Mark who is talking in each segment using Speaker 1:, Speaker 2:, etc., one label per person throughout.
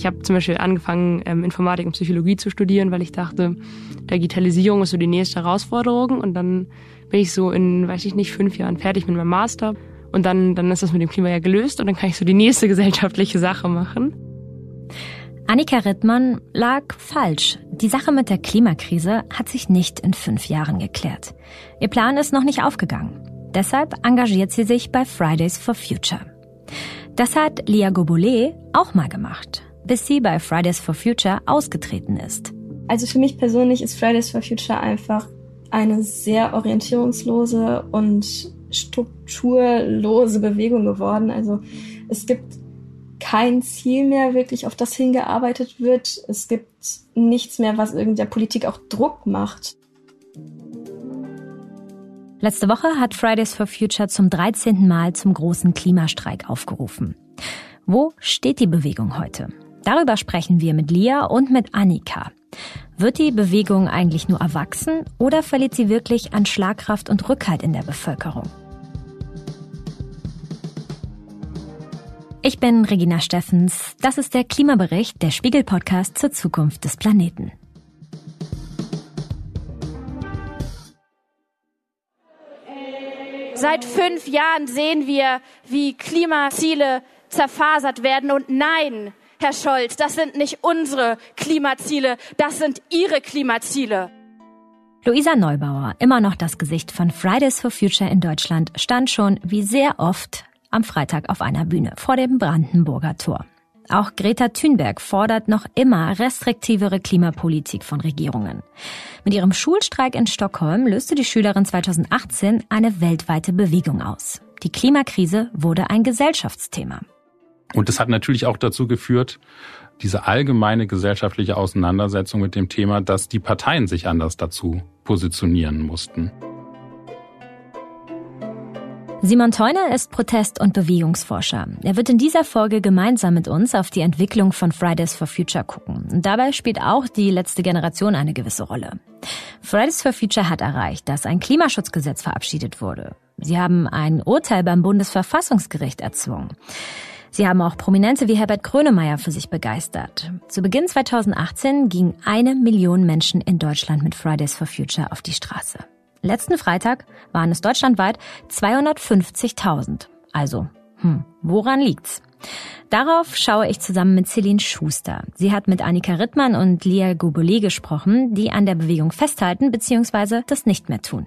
Speaker 1: Ich habe zum Beispiel angefangen, ähm, Informatik und Psychologie zu studieren, weil ich dachte, Digitalisierung ist so die nächste Herausforderung. Und dann bin ich so in, weiß ich nicht, fünf Jahren fertig mit meinem Master. Und dann, dann ist das mit dem Klima ja gelöst und dann kann ich so die nächste gesellschaftliche Sache machen.
Speaker 2: Annika Rittmann lag falsch. Die Sache mit der Klimakrise hat sich nicht in fünf Jahren geklärt. Ihr Plan ist noch nicht aufgegangen. Deshalb engagiert sie sich bei Fridays for Future. Das hat Lia Gobolet auch mal gemacht, bis sie bei Fridays for Future ausgetreten ist.
Speaker 3: Also für mich persönlich ist Fridays for Future einfach eine sehr orientierungslose und strukturlose Bewegung geworden. Also es gibt kein Ziel mehr wirklich, auf das hingearbeitet wird. Es gibt nichts mehr, was irgendeiner Politik auch Druck macht.
Speaker 2: Letzte Woche hat Fridays for Future zum 13. Mal zum großen Klimastreik aufgerufen. Wo steht die Bewegung heute? Darüber sprechen wir mit Lia und mit Annika. Wird die Bewegung eigentlich nur erwachsen oder verliert sie wirklich an Schlagkraft und Rückhalt in der Bevölkerung? Ich bin Regina Steffens. Das ist der Klimabericht der Spiegel Podcast zur Zukunft des Planeten.
Speaker 4: Seit fünf Jahren sehen wir, wie Klimaziele zerfasert werden. Und nein, Herr Scholz, das sind nicht unsere Klimaziele, das sind Ihre Klimaziele.
Speaker 2: Luisa Neubauer, immer noch das Gesicht von Fridays for Future in Deutschland, stand schon wie sehr oft am Freitag auf einer Bühne vor dem Brandenburger Tor. Auch Greta Thunberg fordert noch immer restriktivere Klimapolitik von Regierungen. Mit ihrem Schulstreik in Stockholm löste die Schülerin 2018 eine weltweite Bewegung aus. Die Klimakrise wurde ein Gesellschaftsthema.
Speaker 5: Und das hat natürlich auch dazu geführt, diese allgemeine gesellschaftliche Auseinandersetzung mit dem Thema, dass die Parteien sich anders dazu positionieren mussten.
Speaker 2: Simon Theuner ist Protest- und Bewegungsforscher. Er wird in dieser Folge gemeinsam mit uns auf die Entwicklung von Fridays for Future gucken. Und dabei spielt auch die letzte Generation eine gewisse Rolle. Fridays for Future hat erreicht, dass ein Klimaschutzgesetz verabschiedet wurde. Sie haben ein Urteil beim Bundesverfassungsgericht erzwungen. Sie haben auch Prominente wie Herbert Grönemeyer für sich begeistert. Zu Beginn 2018 gingen eine Million Menschen in Deutschland mit Fridays for Future auf die Straße. Letzten Freitag waren es deutschlandweit 250.000. Also, hm, woran liegt's? Darauf schaue ich zusammen mit Celine Schuster. Sie hat mit Annika Rittmann und Lia Gobolet gesprochen, die an der Bewegung festhalten bzw. das nicht mehr tun.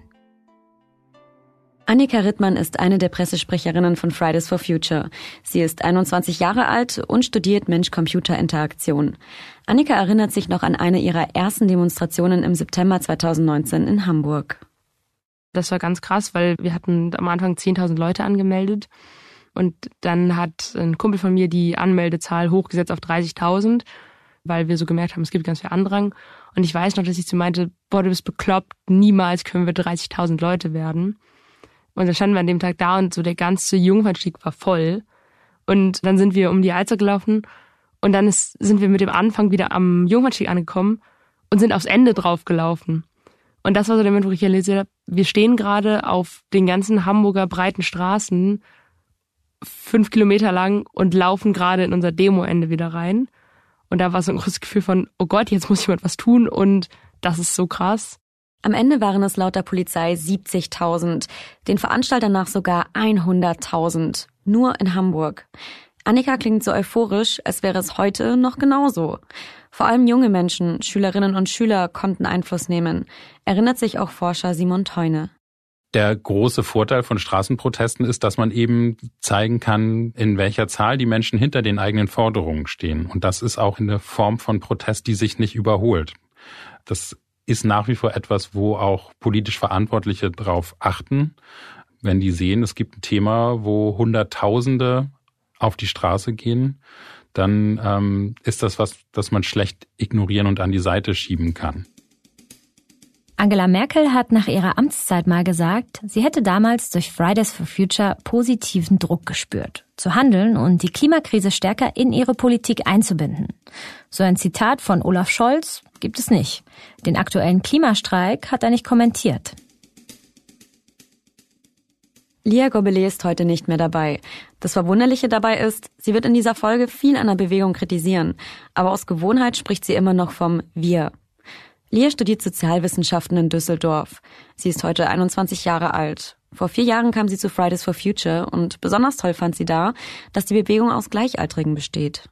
Speaker 6: Annika Rittmann ist eine der Pressesprecherinnen von Fridays for Future. Sie ist 21 Jahre alt und studiert Mensch-Computer-Interaktion. Annika erinnert sich noch an eine ihrer ersten Demonstrationen im September 2019 in Hamburg.
Speaker 1: Das war ganz krass, weil wir hatten am Anfang 10.000 Leute angemeldet und dann hat ein Kumpel von mir die Anmeldezahl hochgesetzt auf 30.000, weil wir so gemerkt haben, es gibt ganz viel Andrang. Und ich weiß noch, dass ich zu meinte, boah, du bist bekloppt, niemals können wir 30.000 Leute werden. Und dann standen wir an dem Tag da und so der ganze Jungfernstieg war voll. Und dann sind wir um die Alster gelaufen und dann ist, sind wir mit dem Anfang wieder am Jungfernstieg angekommen und sind aufs Ende drauf gelaufen. Und das war so der Moment, wo ich realisiert habe, wir stehen gerade auf den ganzen Hamburger breiten Straßen fünf Kilometer lang und laufen gerade in unser Demoende wieder rein. Und da war so ein großes Gefühl von, oh Gott, jetzt muss jemand was tun und das ist so krass.
Speaker 6: Am Ende waren es laut der Polizei 70.000, den Veranstaltern nach sogar 100.000, nur in Hamburg. Annika klingt so euphorisch, als wäre es heute noch genauso. Vor allem junge Menschen, Schülerinnen und Schüler konnten Einfluss nehmen, erinnert sich auch Forscher Simon Teune.
Speaker 5: Der große Vorteil von Straßenprotesten ist, dass man eben zeigen kann, in welcher Zahl die Menschen hinter den eigenen Forderungen stehen. Und das ist auch in der Form von Protest, die sich nicht überholt. Das ist nach wie vor etwas, wo auch politisch Verantwortliche darauf achten, wenn die sehen, es gibt ein Thema, wo Hunderttausende auf die Straße gehen, dann ähm, ist das was, das man schlecht ignorieren und an die Seite schieben kann.
Speaker 2: Angela Merkel hat nach ihrer Amtszeit mal gesagt, sie hätte damals durch Fridays for Future positiven Druck gespürt, zu handeln und die Klimakrise stärker in ihre Politik einzubinden. So ein Zitat von Olaf Scholz gibt es nicht. Den aktuellen Klimastreik hat er nicht kommentiert.
Speaker 6: Lia Gobelet ist heute nicht mehr dabei. Das Verwunderliche dabei ist, sie wird in dieser Folge viel an der Bewegung kritisieren, aber aus Gewohnheit spricht sie immer noch vom Wir. Lia studiert Sozialwissenschaften in Düsseldorf. Sie ist heute 21 Jahre alt. Vor vier Jahren kam sie zu Fridays for Future und besonders toll fand sie da, dass die Bewegung aus Gleichaltrigen besteht.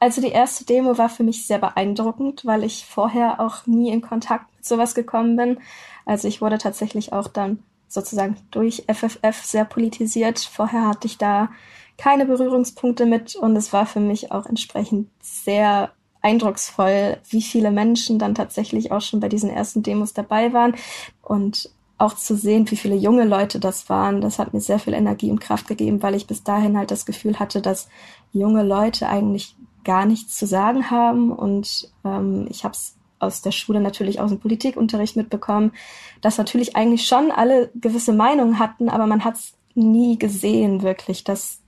Speaker 3: Also die erste Demo war für mich sehr beeindruckend, weil ich vorher auch nie in Kontakt mit sowas gekommen bin. Also ich wurde tatsächlich auch dann sozusagen durch FFF sehr politisiert. Vorher hatte ich da keine Berührungspunkte mit und es war für mich auch entsprechend sehr eindrucksvoll, wie viele Menschen dann tatsächlich auch schon bei diesen ersten Demos dabei waren und auch zu sehen, wie viele junge Leute das waren, das hat mir sehr viel Energie und Kraft gegeben, weil ich bis dahin halt das Gefühl hatte, dass junge Leute eigentlich gar nichts zu sagen haben. Und ähm, ich habe es aus der Schule natürlich aus dem Politikunterricht mitbekommen, dass natürlich eigentlich schon alle gewisse Meinungen hatten, aber man hat es nie gesehen wirklich, dass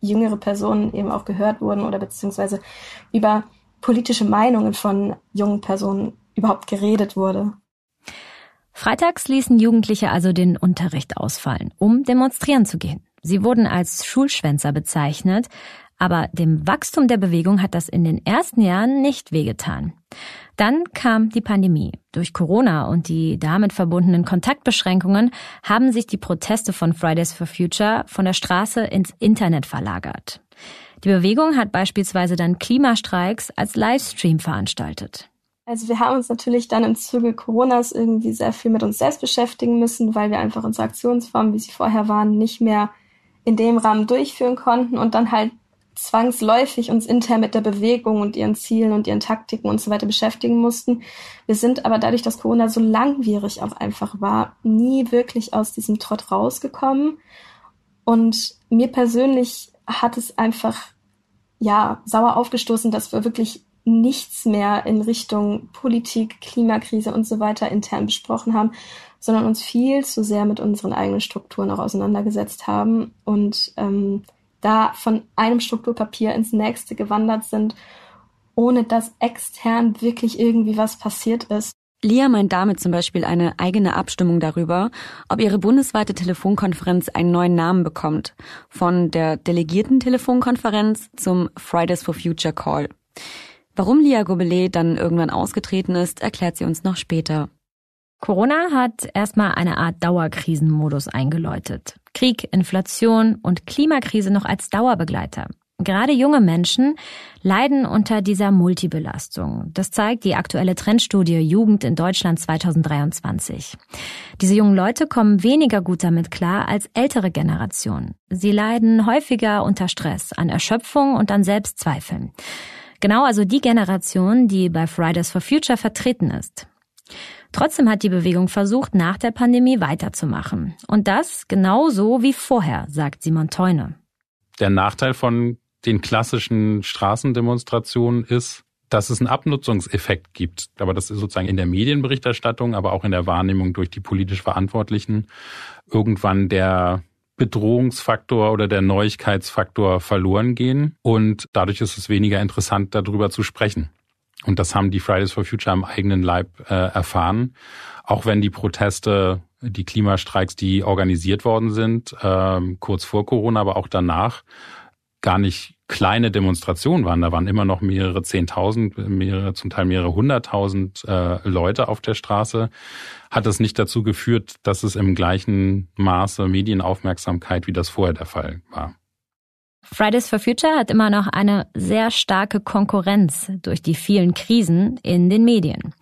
Speaker 3: jüngere Personen eben auch gehört wurden oder beziehungsweise über politische Meinungen von jungen Personen überhaupt geredet wurde.
Speaker 2: Freitags ließen Jugendliche also den Unterricht ausfallen, um demonstrieren zu gehen. Sie wurden als Schulschwänzer bezeichnet, aber dem Wachstum der Bewegung hat das in den ersten Jahren nicht wehgetan. Dann kam die Pandemie. Durch Corona und die damit verbundenen Kontaktbeschränkungen haben sich die Proteste von Fridays for Future von der Straße ins Internet verlagert. Die Bewegung hat beispielsweise dann Klimastreiks als Livestream veranstaltet.
Speaker 3: Also wir haben uns natürlich dann im Zuge Coronas irgendwie sehr viel mit uns selbst beschäftigen müssen, weil wir einfach unsere Aktionsformen, wie sie vorher waren, nicht mehr in dem Rahmen durchführen konnten und dann halt zwangsläufig uns intern mit der Bewegung und ihren Zielen und ihren Taktiken und so weiter beschäftigen mussten. Wir sind aber dadurch, dass Corona so langwierig auch einfach war, nie wirklich aus diesem Trott rausgekommen. Und mir persönlich hat es einfach, ja, sauer aufgestoßen, dass wir wirklich nichts mehr in Richtung Politik, Klimakrise und so weiter intern besprochen haben, sondern uns viel zu sehr mit unseren eigenen Strukturen auch auseinandergesetzt haben und ähm, da von einem Strukturpapier ins nächste gewandert sind, ohne dass extern wirklich irgendwie was passiert ist.
Speaker 6: Lia meint damit zum Beispiel eine eigene Abstimmung darüber, ob ihre bundesweite Telefonkonferenz einen neuen Namen bekommt. Von der Delegierten Telefonkonferenz zum Fridays for Future Call. Warum Lia Gobelet dann irgendwann ausgetreten ist, erklärt sie uns noch später.
Speaker 2: Corona hat erstmal eine Art Dauerkrisenmodus eingeläutet. Krieg, Inflation und Klimakrise noch als Dauerbegleiter. Gerade junge Menschen leiden unter dieser Multibelastung. Das zeigt die aktuelle Trendstudie Jugend in Deutschland 2023. Diese jungen Leute kommen weniger gut damit klar als ältere Generationen. Sie leiden häufiger unter Stress, an Erschöpfung und an Selbstzweifeln. Genau also die Generation, die bei Fridays for Future vertreten ist. Trotzdem hat die Bewegung versucht, nach der Pandemie weiterzumachen. Und das genauso wie vorher, sagt Simon Teune.
Speaker 5: Der Nachteil von den klassischen Straßendemonstrationen ist, dass es einen Abnutzungseffekt gibt. Aber das ist sozusagen in der Medienberichterstattung, aber auch in der Wahrnehmung durch die politisch Verantwortlichen irgendwann der Bedrohungsfaktor oder der Neuigkeitsfaktor verloren gehen. Und dadurch ist es weniger interessant, darüber zu sprechen. Und das haben die Fridays for Future am eigenen Leib äh, erfahren. Auch wenn die Proteste, die Klimastreiks, die organisiert worden sind, äh, kurz vor Corona, aber auch danach, gar nicht kleine Demonstrationen waren. Da waren immer noch mehrere Zehntausend, mehrere, zum Teil mehrere Hunderttausend äh, Leute auf der Straße. Hat es nicht dazu geführt, dass es im gleichen Maße Medienaufmerksamkeit wie das vorher der Fall war.
Speaker 2: Fridays for Future hat immer noch eine sehr starke Konkurrenz durch die vielen Krisen in den Medien.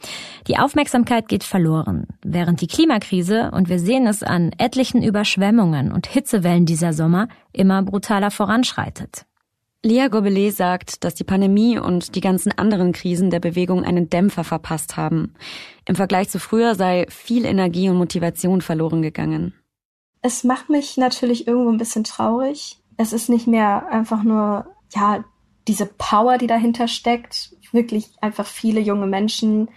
Speaker 2: Die Aufmerksamkeit geht verloren, während die Klimakrise, und wir sehen es an etlichen Überschwemmungen und Hitzewellen dieser Sommer, immer brutaler voranschreitet.
Speaker 6: Lea Gobelet sagt, dass die Pandemie und die ganzen anderen Krisen der Bewegung einen Dämpfer verpasst haben. Im Vergleich zu früher sei viel Energie und Motivation verloren gegangen.
Speaker 3: Es macht mich natürlich irgendwo ein bisschen traurig, es ist nicht mehr einfach nur, ja, diese Power, die dahinter steckt, wirklich einfach viele junge Menschen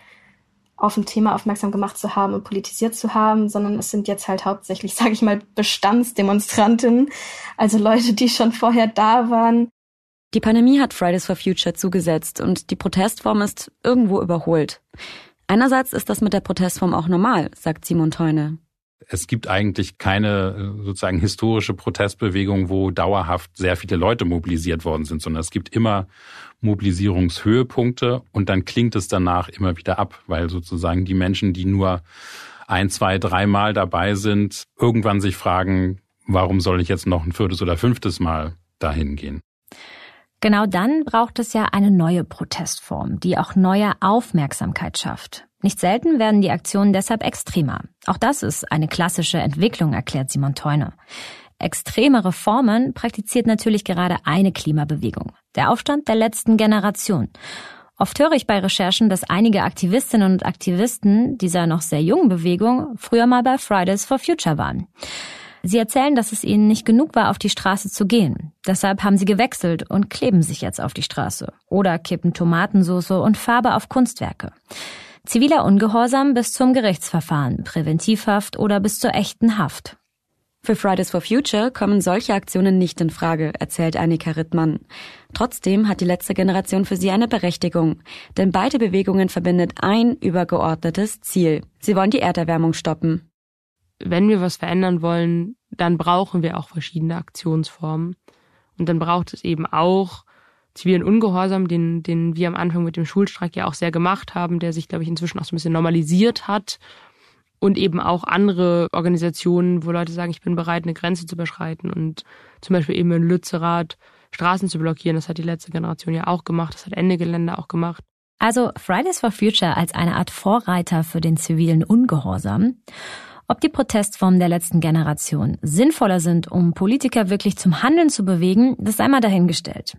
Speaker 3: auf ein Thema aufmerksam gemacht zu haben und politisiert zu haben, sondern es sind jetzt halt hauptsächlich, sage ich mal, Bestandsdemonstranten, also Leute, die schon vorher da waren.
Speaker 6: Die Pandemie hat Fridays for Future zugesetzt und die Protestform ist irgendwo überholt. Einerseits ist das mit der Protestform auch normal, sagt Simon Teune.
Speaker 5: es gibt eigentlich keine äh, sozusagen historische Protestbewegung, wo dauerhaft sehr viele Leute mobilisiert worden sind, sondern es gibt immer Mobilisierungshöhepunkte und dann klingt es danach immer wieder ab, weil sozusagen die Menschen, die nur ein, zwei, dreimal dabei sind, irgendwann sich fragen, warum soll ich jetzt noch ein viertes oder fünftes Mal dahin gehen?
Speaker 2: Genau dann braucht es ja eine neue Protestform, die auch neue Aufmerksamkeit schafft. Nicht selten werden die Aktionen deshalb extremer. Auch das ist eine klassische Entwicklung, erklärt Simon Teune. Extremere Formen praktiziert natürlich gerade eine Klimabewegung, der Aufstand der letzten Generation. Oft höre ich bei Recherchen, dass einige Aktivistinnen und Aktivisten dieser noch sehr jungen Bewegung früher mal bei Fridays for Future waren. Sie erzählen, dass es ihnen nicht genug war, auf die Straße zu gehen. Deshalb haben sie gewechselt und kleben sich jetzt auf die Straße oder kippen Tomatensauce und Farbe auf Kunstwerke. Ziviler Ungehorsam bis zum Gerichtsverfahren, Präventivhaft oder bis zur echten Haft.
Speaker 6: Für Fridays for Future kommen solche Aktionen nicht in Frage, erzählt Annika Rittmann. Trotzdem hat die letzte Generation für sie eine Berechtigung, denn beide Bewegungen verbindet ein übergeordnetes Ziel. Sie wollen die Erderwärmung stoppen.
Speaker 1: Wenn wir was verändern wollen, dann brauchen wir auch verschiedene Aktionsformen. Und dann braucht es eben auch zivilen Ungehorsam, den, den wir am Anfang mit dem Schulstreik ja auch sehr gemacht haben, der sich, glaube ich, inzwischen auch so ein bisschen normalisiert hat. Und eben auch andere Organisationen, wo Leute sagen, ich bin bereit, eine Grenze zu überschreiten und zum Beispiel eben in Lützerath Straßen zu blockieren. Das hat die letzte Generation ja auch gemacht. Das hat Ende Gelände auch gemacht.
Speaker 2: Also Fridays for Future als eine Art Vorreiter für den zivilen Ungehorsam. Ob die Protestformen der letzten Generation sinnvoller sind, um Politiker wirklich zum Handeln zu bewegen, das sei mal dahingestellt.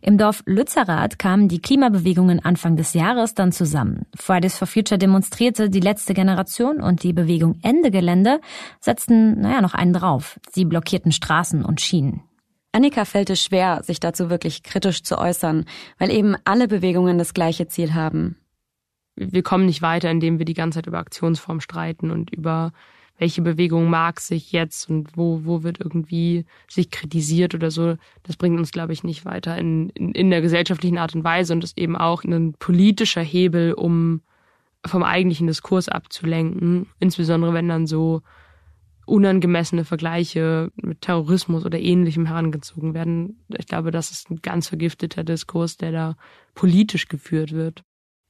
Speaker 2: Im Dorf Lützerath kamen die Klimabewegungen Anfang des Jahres dann zusammen. Fridays for Future demonstrierte die letzte Generation und die Bewegung Ende Gelände setzten, naja, noch einen drauf. Sie blockierten Straßen und Schienen.
Speaker 6: Annika fällt es schwer, sich dazu wirklich kritisch zu äußern, weil eben alle Bewegungen das gleiche Ziel haben
Speaker 1: wir kommen nicht weiter, indem wir die ganze Zeit über Aktionsform streiten und über welche Bewegung mag sich jetzt und wo, wo wird irgendwie sich kritisiert oder so. Das bringt uns, glaube ich, nicht weiter in, in, in der gesellschaftlichen Art und Weise und ist eben auch ein politischer Hebel, um vom eigentlichen Diskurs abzulenken, insbesondere wenn dann so unangemessene Vergleiche mit Terrorismus oder ähnlichem herangezogen werden. Ich glaube, das ist ein ganz vergifteter Diskurs, der da politisch geführt wird.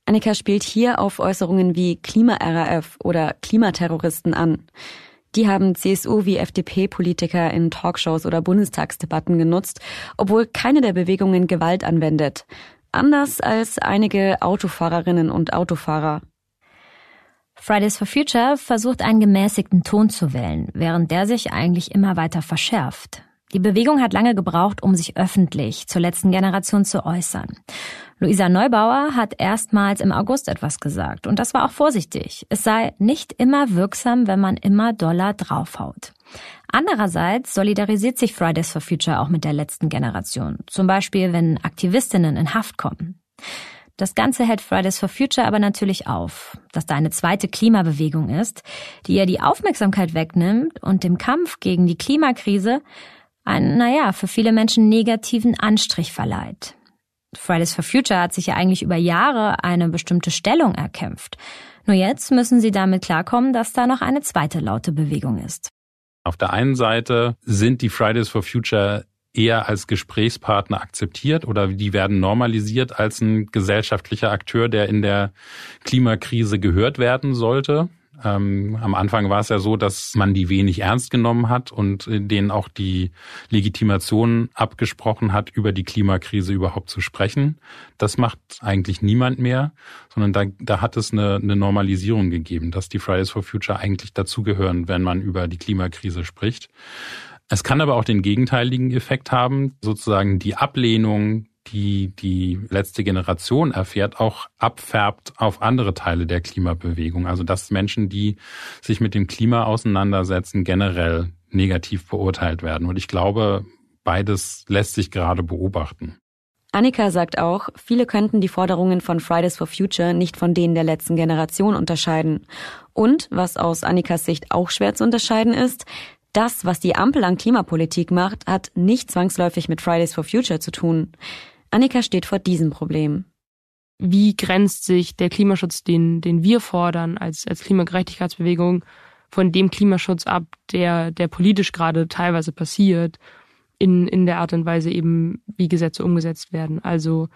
Speaker 6: Annika spielt hier auf Äußerungen wie Klima-RAF oder Klimaterroristen an. Die haben CSU wie FDP-Politiker in Talkshows oder Bundestagsdebatten genutzt, obwohl keine der Bewegungen Gewalt anwendet. Anders als einige Autofahrerinnen und Autofahrer.
Speaker 2: Fridays for Future versucht einen gemäßigten Ton zu wählen, während der sich eigentlich immer weiter verschärft. Die Bewegung hat lange gebraucht, um sich öffentlich zur letzten Generation zu äußern. Luisa Neubauer hat erstmals im August etwas gesagt und das war auch vorsichtig. Es sei nicht immer wirksam, wenn man immer Dollar draufhaut. Andererseits solidarisiert sich Fridays for Future auch mit der letzten Generation, zum Beispiel wenn Aktivistinnen in Haft kommen. Das Ganze hält Fridays for Future aber natürlich auf, dass da eine zweite Klimabewegung ist, die ihr die Aufmerksamkeit wegnimmt und dem Kampf gegen die Klimakrise einen, naja, für viele Menschen negativen Anstrich verleiht. Fridays for Future hat sich ja eigentlich über Jahre eine bestimmte Stellung erkämpft. Nur jetzt müssen sie damit klarkommen, dass da noch eine zweite laute Bewegung ist.
Speaker 5: Auf der einen Seite sind die Fridays for Future eher als Gesprächspartner akzeptiert oder die werden normalisiert als ein gesellschaftlicher Akteur, der in der Klimakrise gehört werden sollte. Ähm, am Anfang war es ja so, dass man die wenig ernst genommen hat und denen auch die Legitimation abgesprochen hat, über die Klimakrise überhaupt zu sprechen. Das macht eigentlich niemand mehr, sondern da, da hat es eine, eine Normalisierung gegeben, dass die Fridays for Future eigentlich dazugehören, wenn man über die Klimakrise spricht. Es kann aber auch den gegenteiligen Effekt haben, sozusagen die Ablehnung die die letzte Generation erfährt, auch abfärbt auf andere Teile der Klimabewegung. Also dass Menschen, die sich mit dem Klima auseinandersetzen, generell negativ beurteilt werden. Und ich glaube, beides lässt sich gerade beobachten.
Speaker 6: Annika sagt auch, viele könnten die Forderungen von Fridays for Future nicht von denen der letzten Generation unterscheiden. Und, was aus Annikas Sicht auch schwer zu unterscheiden ist, das, was die Ampel an Klimapolitik macht, hat nicht zwangsläufig mit Fridays for Future zu tun. Annika steht vor diesem Problem.
Speaker 1: Wie grenzt sich der Klimaschutz, den, den wir fordern als, als Klimagerechtigkeitsbewegung, von dem Klimaschutz ab, der, der politisch gerade teilweise passiert, in, in der Art und Weise eben, wie Gesetze umgesetzt werden. Also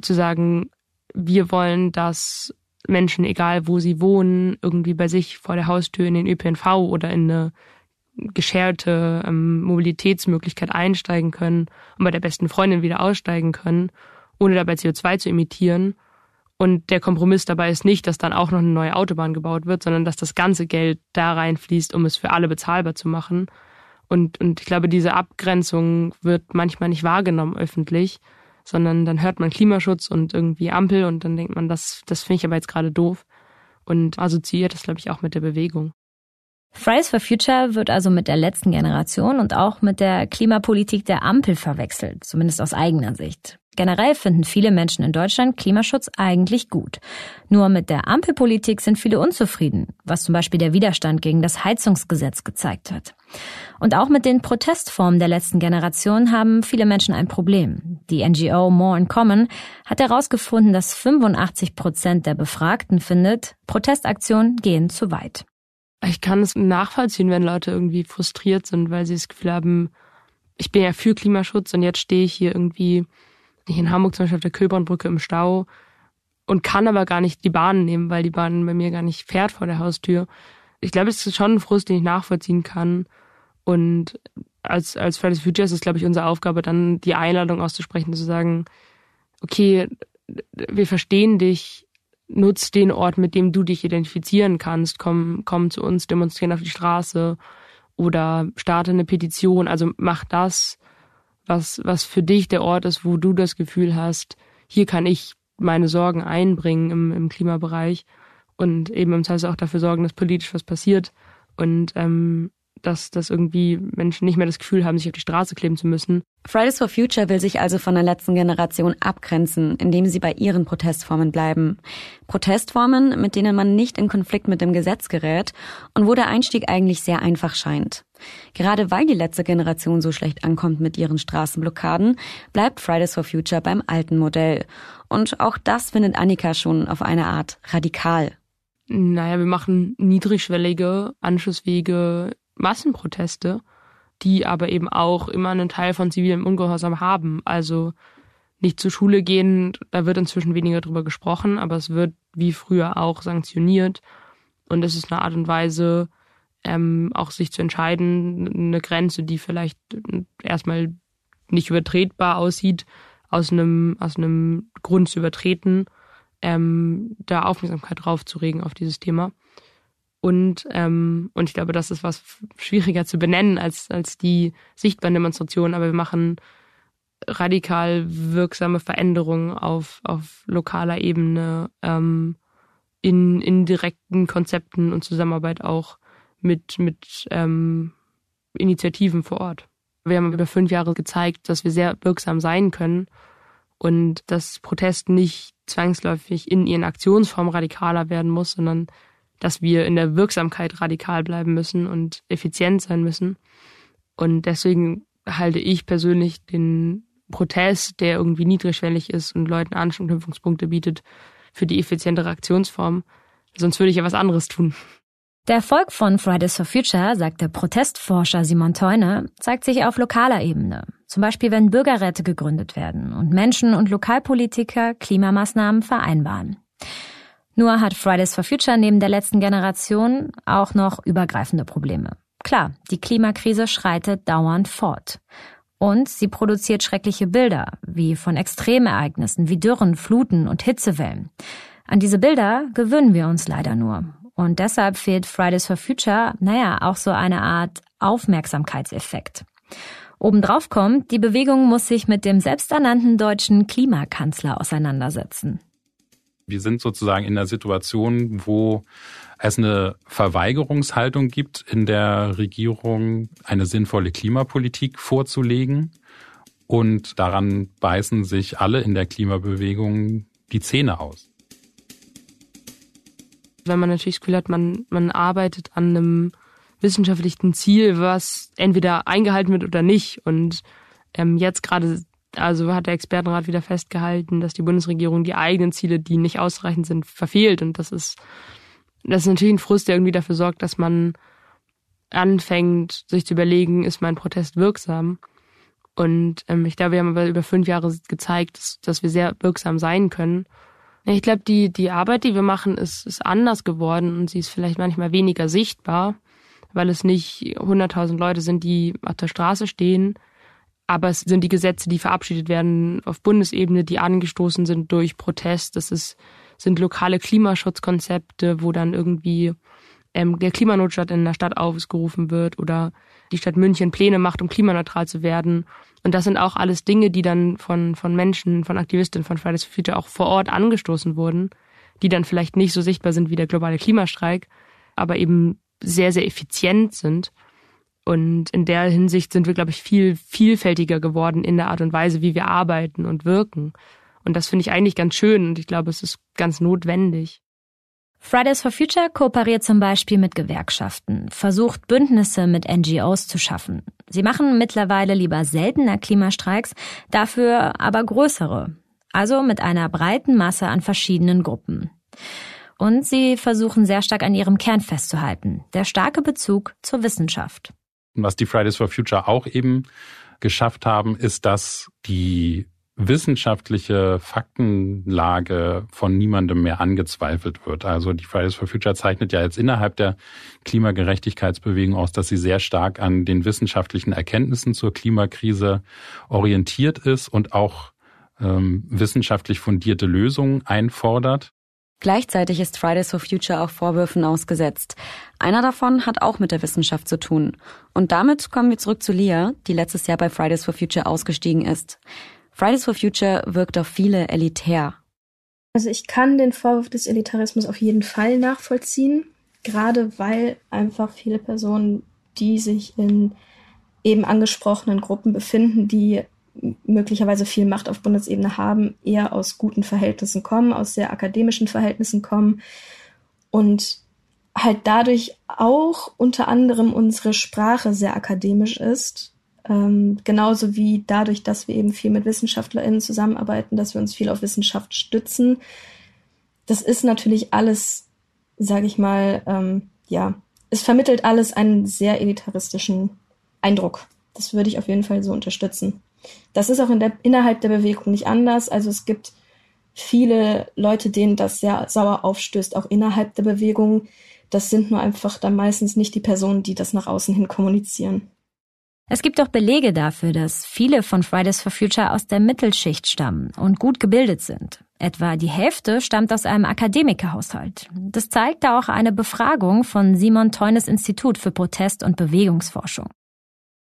Speaker 1: zu sagen, wir wollen, dass Menschen, egal wo sie wohnen, irgendwie bei sich vor der Haustür in den ÖPNV oder in eine gescherte ähm, Mobilitätsmöglichkeit einsteigen können und bei der besten Freundin wieder aussteigen können, ohne dabei CO2 zu emittieren. Und der Kompromiss dabei ist nicht, dass dann auch noch eine neue Autobahn gebaut wird, sondern dass das ganze Geld da reinfließt, um es für alle bezahlbar zu machen. Und, und ich glaube, diese Abgrenzung wird manchmal nicht wahrgenommen öffentlich, sondern dann hört man Klimaschutz und irgendwie Ampel und dann denkt man, das, das finde ich aber jetzt gerade doof und assoziiert das, glaube ich, auch mit der Bewegung.
Speaker 2: Fridays for Future wird also mit der letzten Generation und auch mit der Klimapolitik der Ampel verwechselt, zumindest aus eigener Sicht. Generell finden viele Menschen in Deutschland Klimaschutz eigentlich gut. Nur mit der Ampelpolitik sind viele unzufrieden, was zum Beispiel der Widerstand gegen das Heizungsgesetz gezeigt hat. Und auch mit den Protestformen der letzten Generation haben viele Menschen ein Problem. Die NGO More in Common hat herausgefunden, dass 85 Prozent der Befragten findet, Protestaktionen gehen zu weit.
Speaker 1: Ich kann es nachvollziehen, wenn Leute irgendwie frustriert sind, weil sie das Gefühl haben, ich bin ja für Klimaschutz und jetzt stehe ich hier irgendwie hier in Hamburg zum Beispiel auf der Köbernbrücke im Stau und kann aber gar nicht die Bahn nehmen, weil die Bahn bei mir gar nicht fährt vor der Haustür. Ich glaube, es ist schon ein Frust, den ich nachvollziehen kann. Und als, als Fridays for Future ist es, glaube ich, unsere Aufgabe, dann die Einladung auszusprechen, zu sagen, okay, wir verstehen dich, nutz den Ort, mit dem du dich identifizieren kannst. Komm, komm zu uns, demonstrieren auf die Straße oder starte eine Petition. Also mach das, was, was für dich der Ort ist, wo du das Gefühl hast, hier kann ich meine Sorgen einbringen im, im Klimabereich und eben im Zweifel auch dafür sorgen, dass politisch was passiert. Und ähm, dass, dass irgendwie Menschen nicht mehr das Gefühl haben, sich auf die Straße kleben zu müssen.
Speaker 6: Fridays for Future will sich also von der letzten Generation abgrenzen, indem sie bei ihren Protestformen bleiben. Protestformen, mit denen man nicht in Konflikt mit dem Gesetz gerät und wo der Einstieg eigentlich sehr einfach scheint. Gerade weil die letzte Generation so schlecht ankommt mit ihren Straßenblockaden, bleibt Fridays for Future beim alten Modell. Und auch das findet Annika schon auf eine Art radikal.
Speaker 1: Naja, wir machen niedrigschwellige Anschlusswege Massenproteste, die aber eben auch immer einen Teil von zivilem Ungehorsam haben. Also nicht zur Schule gehen, da wird inzwischen weniger drüber gesprochen, aber es wird wie früher auch sanktioniert. Und es ist eine Art und Weise, ähm, auch sich zu entscheiden, eine Grenze, die vielleicht erstmal nicht übertretbar aussieht, aus einem, aus einem Grund zu übertreten, ähm, da Aufmerksamkeit drauf zu regen auf dieses Thema. Und, ähm, und ich glaube, das ist was schwieriger zu benennen als, als die sichtbaren Demonstrationen, aber wir machen radikal wirksame Veränderungen auf, auf lokaler Ebene, ähm, in, in direkten Konzepten und Zusammenarbeit auch mit, mit ähm, Initiativen vor Ort. Wir haben über fünf Jahre gezeigt, dass wir sehr wirksam sein können und dass Protest nicht zwangsläufig in ihren Aktionsformen radikaler werden muss, sondern dass wir in der Wirksamkeit radikal bleiben müssen und effizient sein müssen. Und deswegen halte ich persönlich den Protest, der irgendwie niedrigschwellig ist und Leuten Anknüpfungspunkte bietet, für die effizientere Aktionsform. Sonst würde ich ja was anderes tun.
Speaker 2: Der Erfolg von Fridays for Future, sagt der Protestforscher Simon Theuner, zeigt sich auf lokaler Ebene. Zum Beispiel, wenn Bürgerräte gegründet werden und Menschen und Lokalpolitiker Klimamaßnahmen vereinbaren. Nur hat Fridays for Future neben der letzten Generation auch noch übergreifende Probleme. Klar, die Klimakrise schreitet dauernd fort. Und sie produziert schreckliche Bilder, wie von Extremereignissen wie Dürren, Fluten und Hitzewellen. An diese Bilder gewöhnen wir uns leider nur. Und deshalb fehlt Fridays for Future, naja, auch so eine Art Aufmerksamkeitseffekt. Obendrauf kommt, die Bewegung muss sich mit dem selbsternannten deutschen Klimakanzler auseinandersetzen.
Speaker 5: Wir sind sozusagen in der Situation, wo es eine Verweigerungshaltung gibt, in der Regierung eine sinnvolle Klimapolitik vorzulegen. Und daran beißen sich alle in der Klimabewegung die Zähne aus.
Speaker 1: Wenn man natürlich das Gefühl hat, man, man arbeitet an einem wissenschaftlichen Ziel, was entweder eingehalten wird oder nicht. Und ähm, jetzt gerade also hat der Expertenrat wieder festgehalten, dass die Bundesregierung die eigenen Ziele, die nicht ausreichend sind, verfehlt. Und das ist Das ist natürlich ein Frust, der irgendwie dafür sorgt, dass man anfängt, sich zu überlegen, ist mein Protest wirksam? Und ähm, ich glaube, wir haben über fünf Jahre gezeigt, dass, dass wir sehr wirksam sein können. Ich glaube, die, die Arbeit, die wir machen, ist, ist anders geworden und sie ist vielleicht manchmal weniger sichtbar, weil es nicht 100.000 Leute sind, die auf der Straße stehen, aber es sind die Gesetze, die verabschiedet werden auf Bundesebene, die angestoßen sind durch Protest. Das ist, sind lokale Klimaschutzkonzepte, wo dann irgendwie ähm, der Klimanotstand in der Stadt aufgerufen wird oder die Stadt München Pläne macht, um klimaneutral zu werden. Und das sind auch alles Dinge, die dann von, von Menschen, von Aktivistinnen von Fridays for Future auch vor Ort angestoßen wurden, die dann vielleicht nicht so sichtbar sind wie der globale Klimastreik, aber eben sehr, sehr effizient sind. Und in der Hinsicht sind wir, glaube ich, viel vielfältiger geworden in der Art und Weise, wie wir arbeiten und wirken. Und das finde ich eigentlich ganz schön und ich glaube, es ist ganz notwendig.
Speaker 2: Fridays for Future kooperiert zum Beispiel mit Gewerkschaften, versucht Bündnisse mit NGOs zu schaffen. Sie machen mittlerweile lieber seltener Klimastreiks, dafür aber größere. Also mit einer breiten Masse an verschiedenen Gruppen. Und sie versuchen sehr stark an ihrem Kern festzuhalten, der starke Bezug zur Wissenschaft.
Speaker 5: Was die Fridays for Future auch eben geschafft haben, ist, dass die wissenschaftliche Faktenlage von niemandem mehr angezweifelt wird. Also die Fridays for Future zeichnet ja jetzt innerhalb der Klimagerechtigkeitsbewegung aus, dass sie sehr stark an den wissenschaftlichen Erkenntnissen zur Klimakrise orientiert ist und auch ähm, wissenschaftlich fundierte Lösungen einfordert.
Speaker 6: Gleichzeitig ist Fridays for Future auch Vorwürfen ausgesetzt. Einer davon hat auch mit der Wissenschaft zu tun. Und damit kommen wir zurück zu Lia, die letztes Jahr bei Fridays for Future ausgestiegen ist. Fridays for Future wirkt auf viele elitär.
Speaker 3: Also ich kann den Vorwurf des Elitarismus auf jeden Fall nachvollziehen, gerade weil einfach viele Personen, die sich in eben angesprochenen Gruppen befinden, die möglicherweise viel Macht auf Bundesebene haben, eher aus guten Verhältnissen kommen, aus sehr akademischen Verhältnissen kommen und halt dadurch auch unter anderem unsere Sprache sehr akademisch ist ähm, genauso wie dadurch, dass wir eben viel mit WissenschaftlerInnen zusammenarbeiten, dass wir uns viel auf Wissenschaft stützen. Das ist natürlich alles, sage ich mal, ähm, ja, es vermittelt alles einen sehr elitaristischen Eindruck. Das würde ich auf jeden Fall so unterstützen. Das ist auch in der, innerhalb der Bewegung nicht anders. Also es gibt viele Leute, denen das sehr sauer aufstößt, auch innerhalb der Bewegung. Das sind nur einfach dann meistens nicht die Personen, die das nach außen hin kommunizieren.
Speaker 2: Es gibt auch Belege dafür, dass viele von Fridays for Future aus der Mittelschicht stammen und gut gebildet sind. Etwa die Hälfte stammt aus einem Akademikerhaushalt. Das zeigt auch eine Befragung von Simon Teunes Institut für Protest- und Bewegungsforschung.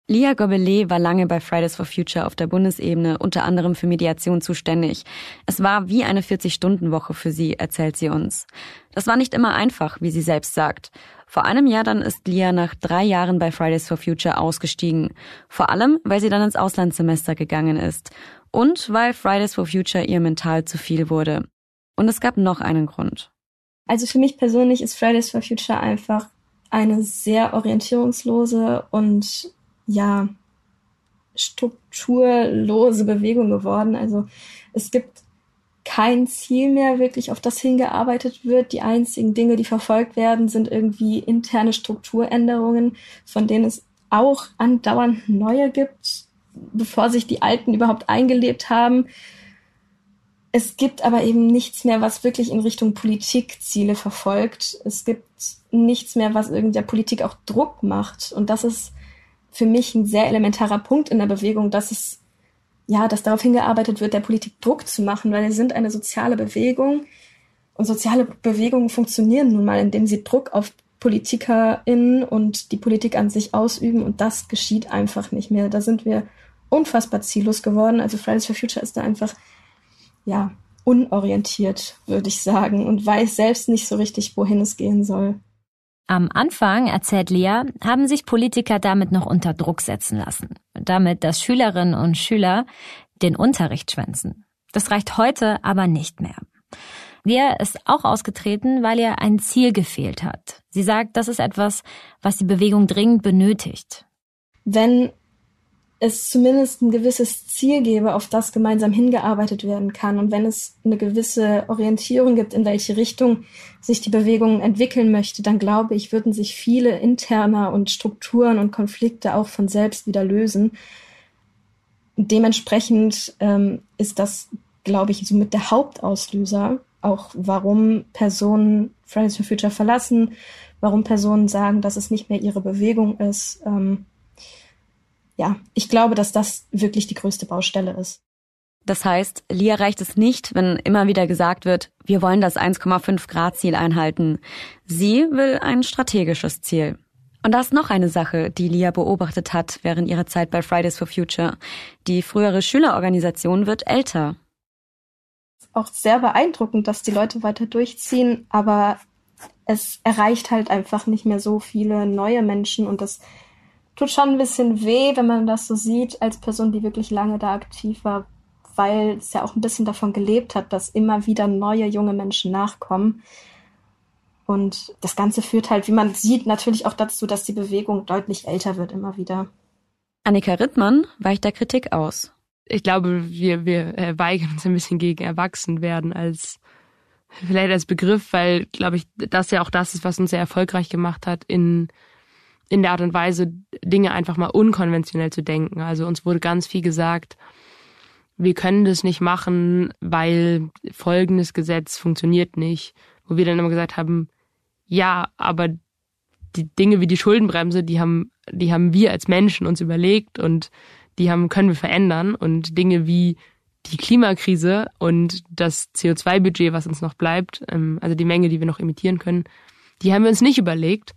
Speaker 6: Lia Gobelet war lange bei Fridays for Future auf der Bundesebene unter anderem für Mediation zuständig. Es war wie eine 40-Stunden-Woche für sie, erzählt sie uns. Das war nicht immer einfach, wie sie selbst sagt. Vor einem Jahr dann ist Lia nach drei Jahren bei Fridays for Future ausgestiegen. Vor allem, weil sie dann ins Auslandssemester gegangen ist. Und weil Fridays for Future ihr mental zu viel wurde. Und es gab noch einen Grund.
Speaker 3: Also für mich persönlich ist Fridays for Future einfach eine sehr orientierungslose und ja, strukturlose Bewegung geworden. Also es gibt kein Ziel mehr wirklich, auf das hingearbeitet wird. Die einzigen Dinge, die verfolgt werden, sind irgendwie interne Strukturänderungen, von denen es auch andauernd neue gibt, bevor sich die alten überhaupt eingelebt haben. Es gibt aber eben nichts mehr, was wirklich in Richtung Politikziele verfolgt. Es gibt nichts mehr, was irgendeiner Politik auch Druck macht. Und das ist für mich ein sehr elementarer Punkt in der Bewegung, dass es ja, dass darauf hingearbeitet wird, der Politik Druck zu machen, weil wir sind eine soziale Bewegung und soziale Bewegungen funktionieren nun mal, indem sie Druck auf PolitikerInnen und die Politik an sich ausüben und das geschieht einfach nicht mehr. Da sind wir unfassbar ziellos geworden. Also Fridays for Future ist da einfach, ja, unorientiert, würde ich sagen, und weiß selbst nicht so richtig, wohin es gehen soll.
Speaker 2: Am Anfang, erzählt Lea, haben sich Politiker damit noch unter Druck setzen lassen. Damit, dass Schülerinnen und Schüler den Unterricht schwänzen. Das reicht heute aber nicht mehr. Lea ist auch ausgetreten, weil ihr ein Ziel gefehlt hat. Sie sagt, das ist etwas, was die Bewegung dringend benötigt.
Speaker 3: Wenn es zumindest ein gewisses Ziel gäbe, auf das gemeinsam hingearbeitet werden kann und wenn es eine gewisse Orientierung gibt, in welche Richtung sich die Bewegung entwickeln möchte, dann glaube ich, würden sich viele interner und Strukturen und Konflikte auch von selbst wieder lösen. Dementsprechend ähm, ist das, glaube ich, somit der Hauptauslöser, auch warum Personen Fridays for Future verlassen, warum Personen sagen, dass es nicht mehr ihre Bewegung ist. Ähm, ja, ich glaube, dass das wirklich die größte Baustelle ist.
Speaker 6: Das heißt, Lia reicht es nicht, wenn immer wieder gesagt wird, wir wollen das 1,5 Grad Ziel einhalten. Sie will ein strategisches Ziel. Und da ist noch eine Sache, die Lia beobachtet hat während ihrer Zeit bei Fridays for Future. Die frühere Schülerorganisation wird älter.
Speaker 3: Auch sehr beeindruckend, dass die Leute weiter durchziehen, aber es erreicht halt einfach nicht mehr so viele neue Menschen und das tut schon ein bisschen weh, wenn man das so sieht, als Person, die wirklich lange da aktiv war, weil es ja auch ein bisschen davon gelebt hat, dass immer wieder neue junge Menschen nachkommen. Und das Ganze führt halt, wie man sieht, natürlich auch dazu, dass die Bewegung deutlich älter wird immer wieder.
Speaker 6: Annika Rittmann weicht der Kritik aus.
Speaker 1: Ich glaube, wir, wir äh, weigern uns ein bisschen gegen Erwachsenwerden als vielleicht als Begriff, weil, glaube ich, das ja auch das ist, was uns sehr erfolgreich gemacht hat in in der Art und Weise, Dinge einfach mal unkonventionell zu denken. Also uns wurde ganz viel gesagt, wir können das nicht machen, weil folgendes Gesetz funktioniert nicht. Wo wir dann immer gesagt haben, ja, aber die Dinge wie die Schuldenbremse, die haben, die haben wir als Menschen uns überlegt und die haben, können wir verändern und Dinge wie die Klimakrise und das CO2-Budget, was uns noch bleibt, ähm, also die Menge, die wir noch emittieren können, die haben wir uns nicht überlegt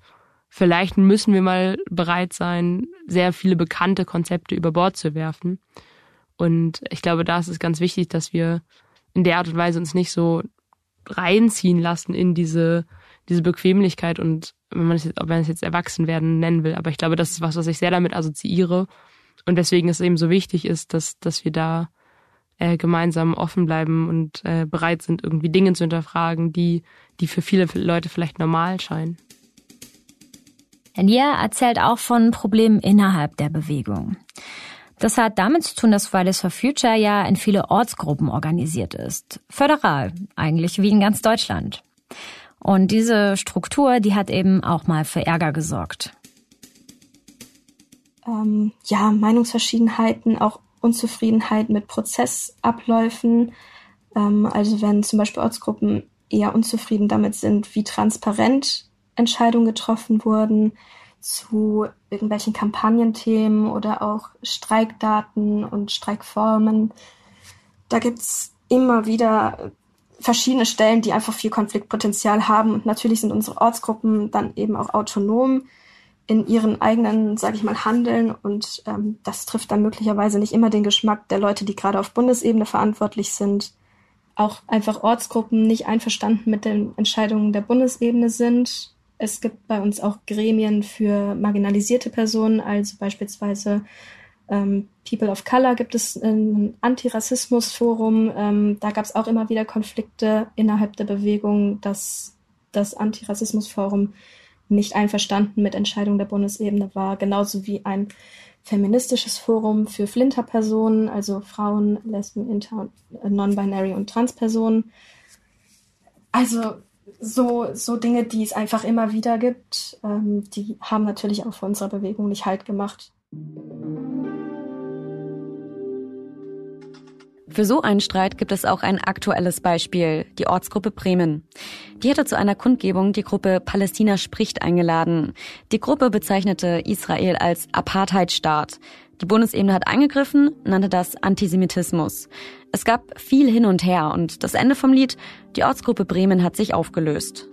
Speaker 1: vielleicht müssen wir mal bereit sein, sehr viele bekannte Konzepte über Bord zu werfen. Und ich glaube, da ist es ganz wichtig, dass wir in der Art und Weise uns nicht so reinziehen lassen in diese, diese Bequemlichkeit und wenn man es jetzt, ob man es jetzt Erwachsenwerden nennen will. Aber ich glaube, das ist was, was ich sehr damit assoziiere. Und deswegen ist es eben so wichtig ist, dass, dass wir da äh, gemeinsam offen bleiben und äh, bereit sind, irgendwie Dinge zu hinterfragen, die, die für viele Leute vielleicht normal scheinen.
Speaker 2: Nia erzählt auch von Problemen innerhalb der Bewegung. Das hat damit zu tun, dass Fridays for Future ja in viele Ortsgruppen organisiert ist. Föderal, eigentlich wie in ganz Deutschland. Und diese Struktur, die hat eben auch mal für Ärger gesorgt.
Speaker 3: Ähm, ja, Meinungsverschiedenheiten, auch Unzufriedenheit mit Prozessabläufen. Ähm, also wenn zum Beispiel Ortsgruppen eher unzufrieden damit sind, wie transparent Entscheidungen getroffen wurden zu irgendwelchen Kampagnenthemen oder auch Streikdaten und Streikformen. Da gibt's immer wieder verschiedene Stellen, die einfach viel Konfliktpotenzial haben. Und natürlich sind unsere Ortsgruppen dann eben auch autonom in ihren eigenen, sage ich mal, Handeln. Und ähm, das trifft dann möglicherweise nicht immer den Geschmack der Leute, die gerade auf Bundesebene verantwortlich sind. Auch einfach Ortsgruppen nicht einverstanden mit den Entscheidungen der Bundesebene sind es gibt bei uns auch Gremien für marginalisierte Personen, also beispielsweise ähm, People of Color gibt es ein Antirassismusforum. Ähm, da gab es auch immer wieder Konflikte innerhalb der Bewegung, dass das Antirassismusforum nicht einverstanden mit Entscheidungen der Bundesebene war, genauso wie ein feministisches Forum für Flinterpersonen, also Frauen, Lesben, Inter, Non-Binary und Transpersonen. Also so, so Dinge, die es einfach immer wieder gibt, ähm, die haben natürlich auch für unsere Bewegung nicht Halt gemacht.
Speaker 6: Für so einen Streit gibt es auch ein aktuelles Beispiel, die Ortsgruppe Bremen. Die hatte zu einer Kundgebung die Gruppe Palästina spricht eingeladen. Die Gruppe bezeichnete Israel als Apartheidstaat. Die Bundesebene hat eingegriffen, nannte das Antisemitismus. Es gab viel hin und her und das Ende vom Lied, die Ortsgruppe Bremen hat sich aufgelöst.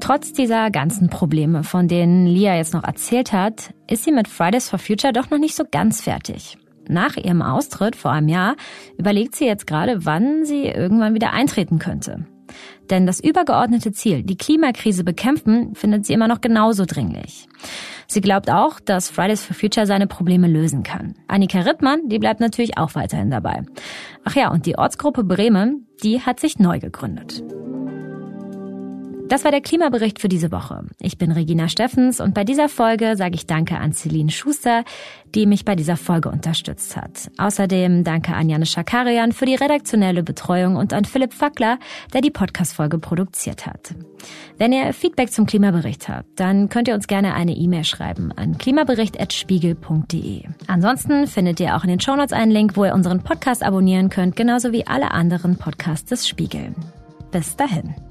Speaker 2: Trotz dieser ganzen Probleme, von denen Lia jetzt noch erzählt hat, ist sie mit Fridays for Future doch noch nicht so ganz fertig. Nach ihrem Austritt vor einem Jahr überlegt sie jetzt gerade, wann sie irgendwann wieder eintreten könnte. Denn das übergeordnete Ziel, die Klimakrise bekämpfen, findet sie immer noch genauso dringlich. Sie glaubt auch, dass Fridays for Future seine Probleme lösen kann. Annika Rittmann, die bleibt natürlich auch weiterhin dabei. Ach ja, und die Ortsgruppe Bremen, die hat sich neu gegründet. Das war der Klimabericht für diese Woche. Ich bin Regina Steffens und bei dieser Folge sage ich Danke an Celine Schuster, die mich bei dieser Folge unterstützt hat. Außerdem danke an Janis Schakarian für die redaktionelle Betreuung und an Philipp Fackler, der die Podcast-Folge produziert hat. Wenn ihr Feedback zum Klimabericht habt, dann könnt ihr uns gerne eine E-Mail schreiben an klimabericht.spiegel.de. Ansonsten findet ihr auch in den Shownotes einen Link, wo ihr unseren Podcast abonnieren könnt, genauso wie alle anderen Podcasts des Spiegel. Bis dahin.